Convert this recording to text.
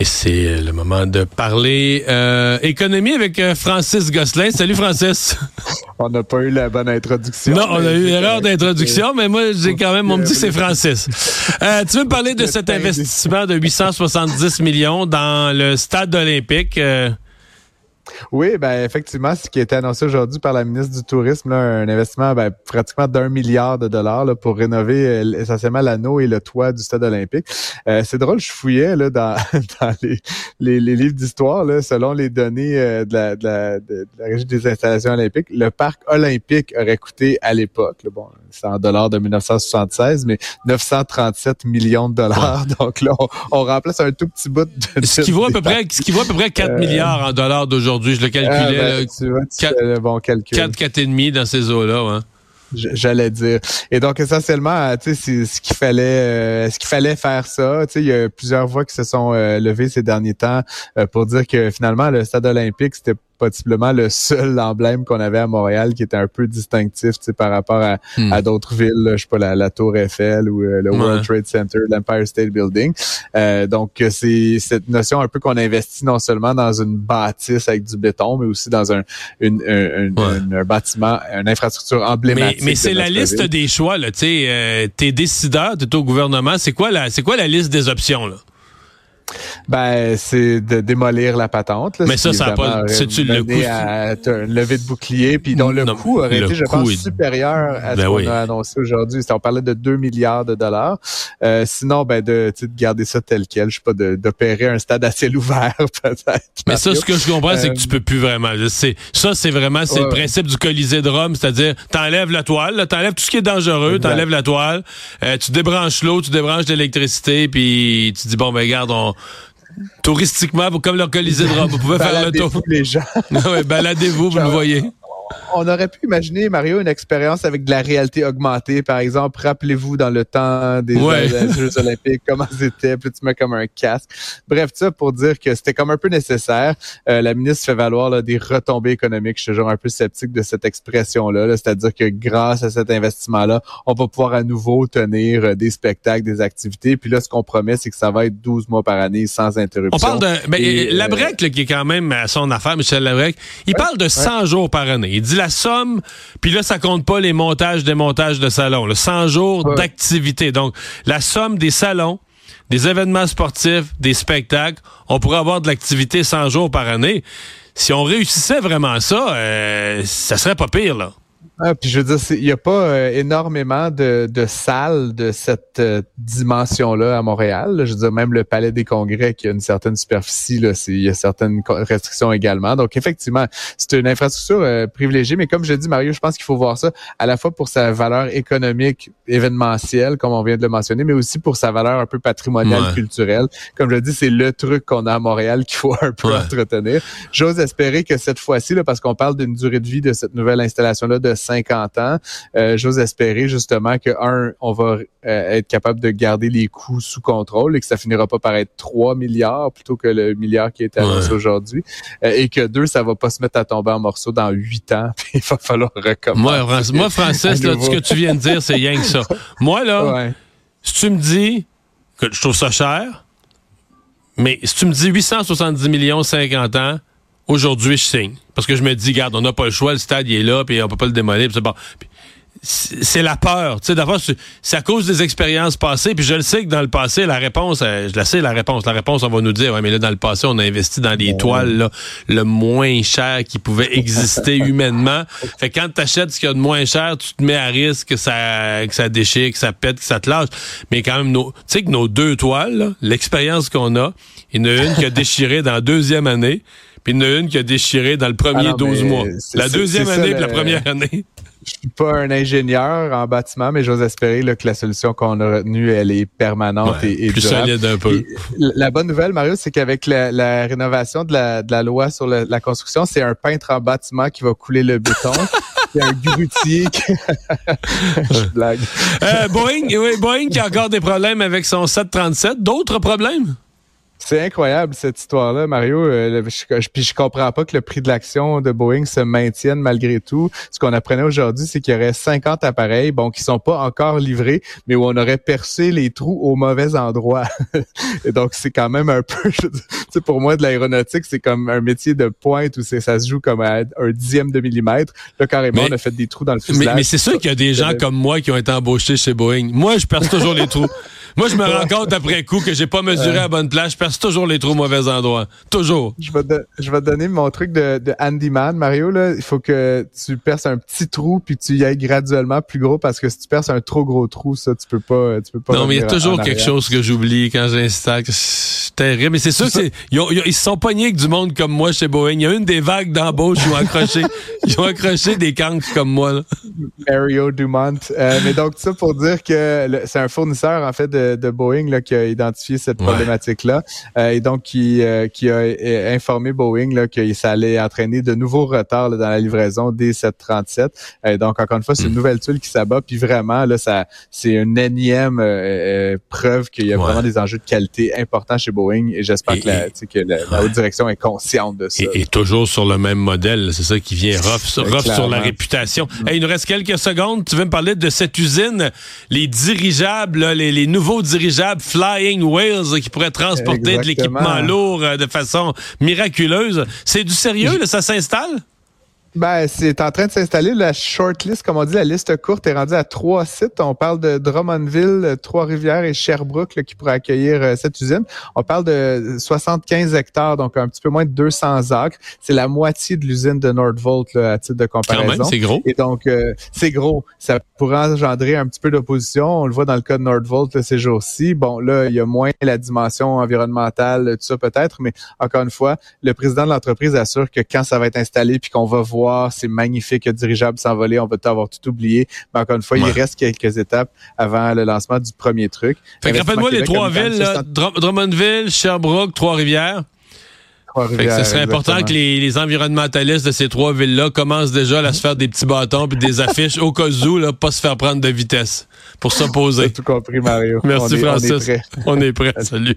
Et c'est le moment de parler euh, économie avec euh, Francis Gosselin. Salut Francis. On n'a pas eu la bonne introduction. Non, on a eu l'erreur d'introduction, mais moi, j'ai quand même, on me dit c'est Francis. Euh, tu veux me parler de cet investissement de 870 millions dans le stade olympique? Euh, Oui, ben effectivement, ce qui a été annoncé aujourd'hui par la ministre du Tourisme, là, un investissement ben, pratiquement d'un milliard de dollars là, pour rénover euh, essentiellement l'anneau et le toit du stade olympique. Euh, c'est drôle, je fouillais là, dans, dans les, les, les livres d'histoire, selon les données euh, de, la, de, la, de la Régie des installations olympiques, le parc olympique aurait coûté à l'époque, bon, c'est en dollars de 1976, mais 937 millions de dollars. Donc là, on, on remplace un tout petit bout de... ce qui vaut à peu près, ce qui vaut à peu près 4 milliards en dollars d'aujourd'hui. Je le Ah, calculais. ben, là, tu vois, tu quatre- fais le bon calcul. 4, 4 et demi dans ces eaux-là. J- J'allais dire. Et donc essentiellement, euh, tu sais, ce qu'il fallait, euh, ce qu'il fallait faire ça. Tu sais, il y a plusieurs voix qui se sont euh, levées ces derniers temps euh, pour dire que finalement le stade olympique c'était possiblement le seul emblème qu'on avait à Montréal qui était un peu distinctif, tu sais, par rapport à, Hmm. à d'autres villes, là, je sais pas la, la Tour Eiffel ou euh, le Ouais. World Trade Center, l'Empire State Building. Euh, donc euh, c'est cette notion un peu qu'on investit non seulement dans une bâtisse avec du béton, mais aussi dans un une, un, un- Ouais. un- un bâtiment, une infrastructure emblématique. mais c'est la liste ville. des choix, là. Tu sais, euh, t'es décideur, t'es au gouvernement. C'est quoi la, c'est quoi la liste des options, là? Ben, c'est de démolir la patente. là, Mais ce ça, ça a évidemment, pas- c'est-tu le coût- à lever de bouclier, puis dont le Non, coût aurait été, je pense, est- supérieur à ce Ben qu'on oui. a annoncé aujourd'hui. On parlait de 2 milliards de dollars. Euh, sinon, ben, de, de garder ça tel quel, je sais pas, d'opérer un stade à ciel ouvert, peut-être. Mais ça, ce que je comprends, c'est que tu peux plus vraiment. Ça, c'est vraiment, c'est Ouais, le principe du Colisée de Rome, c'est-à-dire, t'enlèves la toile, t'enlèves tout ce qui est dangereux, t'enlèves la toile, euh, tu débranches l'eau, tu débranches l'électricité, puis tu dis, bon, ben, regarde, on, touristiquement, comme le Colisée de Rome, vous pouvez faire le tour. les gens. ouais, baladez-vous, vous le voyez. On aurait pu imaginer, Mario, une expérience avec de la réalité augmentée. Par exemple, rappelez-vous dans le temps des Ouais. Jeux olympiques, comment c'était, puis tu mets comme un casque. Bref, ça pour dire que c'était comme un peu nécessaire. Euh, la ministre fait valoir là, des retombées économiques. Je suis toujours un peu sceptique de cette expression-là. là. C'est-à-dire que grâce à cet investissement-là, on va pouvoir à nouveau tenir euh, des spectacles, des activités. Puis là, ce qu'on promet, c'est que ça va être 12 mois par année sans interruption. On parle de. Ben, Et, euh, là, qui est quand même à son affaire, Michel Labrec, il parle de 100 jours par année. Il dit la somme, puis là, ça compte pas les montages, démontages de salons. là. 100 jours Ouais. d'activité. Donc, la somme des salons, des événements sportifs, des spectacles, on pourrait avoir de l'activité 100 jours par année. Si on réussissait vraiment ça, euh, ça serait pas pire, là. Ah, puis je veux dire, il n'y a pas euh, énormément de, de salles de cette euh, dimension-là à Montréal. là. Je veux dire, même le Palais des Congrès qui a une certaine superficie, là, c'est- il y a certaines restrictions également. Donc, effectivement, c'est une infrastructure euh, privilégiée. Mais comme je dis, Mario, je pense qu'il faut voir ça à la fois pour sa valeur économique événementielle, comme on vient de le mentionner, mais aussi pour sa valeur un peu patrimoniale, Ouais. culturelle. Comme je dis, c'est le truc qu'on a à Montréal qu'il faut un peu Ouais. entretenir. J'ose espérer que cette fois-ci, là, parce qu'on parle d'une durée de vie de cette nouvelle installation-là de 50 ans, euh, j'ose espérer justement que, un, on va euh, être capable de garder les coûts sous contrôle et que ça finira pas par être 3 milliards plutôt que le milliard qui est annoncé Ouais. aujourd'hui. Euh, et que, deux, ça va pas se mettre à tomber en morceaux dans 8 ans, puis il va falloir recommencer. Moi, moi Francis, là, ce que tu viens de dire, c'est rien que ça. Moi, là, Ouais. si tu me dis que je trouve ça cher, mais si tu me dis 870 millions, 50 ans, aujourd'hui, je signe. Parce que je me dis, regarde, on n'a pas le choix, le stade, il est là, puis on peut pas le démolir. puis bon. Puis c'est la peur. Tu sais, d'abord, c'est à cause des expériences passées. Puis je le sais que dans le passé, la réponse, euh, je la sais, la réponse. La réponse, on va nous dire, ouais, mais là, dans le passé, on a investi dans des toiles là, le moins cher qui pouvait exister humainement. Fait que quand tu achètes ce qu'il y a de moins cher, tu te mets à risque que ça, que ça déchire, que ça pète, que ça te lâche. Mais quand même, tu sais que nos deux toiles, l'expérience qu'on a, il y en a une qui a déchiré dans la deuxième année, puis il y en a une qui a déchiré dans le premier Ah non, 12 mais mois. La deuxième ça, année puis la première année. Je suis pas un ingénieur en bâtiment, mais j'ose espérer là, que la solution qu'on a retenue, elle est permanente Ouais, et, et plus durable. solide un peu. La bonne nouvelle, Mario, c'est qu'avec la, la rénovation de la, de la loi sur la construction, c'est un peintre en bâtiment qui va couler le béton. C'est un grutier qui... Je blague. Euh, Boeing, oui, Boeing qui a encore des problèmes avec son 737. D'autres problèmes? C'est incroyable cette histoire-là, Mario. Euh, je, puis je comprends pas que le prix de l'action de Boeing se maintienne malgré tout. Ce qu'on apprenait aujourd'hui, c'est qu'il y aurait 50 appareils, bon, qui sont pas encore livrés, mais où on aurait percé les trous au mauvais endroit. Et donc c'est quand même un peu, tu sais, pour moi de l'aéronautique, c'est comme un métier de pointe où c'est ça se joue comme à un dixième de millimètre. Là carrément, on a fait des trous dans le fuselage. Mais, c'est sûr qu'il y a des gens comme moi qui ont été embauchés chez Boeing. Moi, je perce toujours les trous. Moi, je me rends compte après coup que j'ai pas mesuré à bonne place. Je perce toujours les trous au mauvais endroit. Toujours. Je vais, te, je vais te donner mon truc de, de handyman, Mario. Là. Il faut que tu perces un petit trou puis tu y ailles graduellement plus gros parce que si tu perces un trop gros trou, ça, tu peux pas. Tu peux pas non, mais il y a toujours quelque chose que j'oublie quand j'installe. C'est terrible. Mais c'est sûr qu'ils ils, se sont pognés avec du monde comme moi chez Boeing. Il y a une des vagues d'embauche ont accroché, ils ont accroché des cancres comme moi. Là. Mario Dumont. Euh, mais donc, ça pour dire que c'est un fournisseur, en fait, de, de, Boeing là, qui a identifié cette problématique-là. Euh, et donc, qui, euh, qui a informé Boeing là, que ça allait entraîner de nouveaux retards dans la livraison des 737. donc, encore une fois, c'est une mm. nouvelle tuile qui s'abat. Puis vraiment, là, ça c'est une énième preuve qu'il y a vraiment des enjeux de qualité importants chez Boeing. Et j'espère que, la, que la, haute direction est consciente de ça. Et, toujours sur le même modèle. C'est ça qui vient rough, sur la réputation. Mm. il nous reste quelques secondes. Tu veux me parler de cette usine, les dirigeables, les, nouveaux dirigeables Flying Whales qui pourraient transporter de l'équipement lourd euh, de façon miraculeuse. C'est du sérieux, là, ça s'installe? Ben, c'est en train de s'installer. La shortlist, comme on dit, la liste courte est rendue à trois sites. On parle de Drummondville, Trois-Rivières et Sherbrooke qui pourraient accueillir euh, cette usine. On parle de 75 hectares, donc un petit peu moins de 200 acres. C'est la moitié de l'usine de Nordvolt là, à titre de comparaison. c'est gros. Et donc, euh, c'est gros. Ça pourrait engendrer un petit peu d'opposition. On le voit dans le cas de Nordvolt ces jours-ci. Bon, là, il y a moins la dimension environnementale, tout ça peut-être, mais encore une fois, le président de l'entreprise assure que quand ça va être installé puis qu'on va voir c'est magnifique, le dirigeable s'envoler, on va tout avoir tout oublié. Mais encore une fois, il reste quelques étapes avant le lancement du premier truc. Fait rappelle-moi les trois villes, Drummondville, Sherbrooke, Trois-Rivières. ce serait important que les, environnementalistes de ces trois villes-là commencent déjà à se faire des petits bâtons puis des affiches au cas où, là, pas se faire prendre de vitesse pour s'opposer. tout compris, Mario. Merci, Francis. On est prêt. Salut.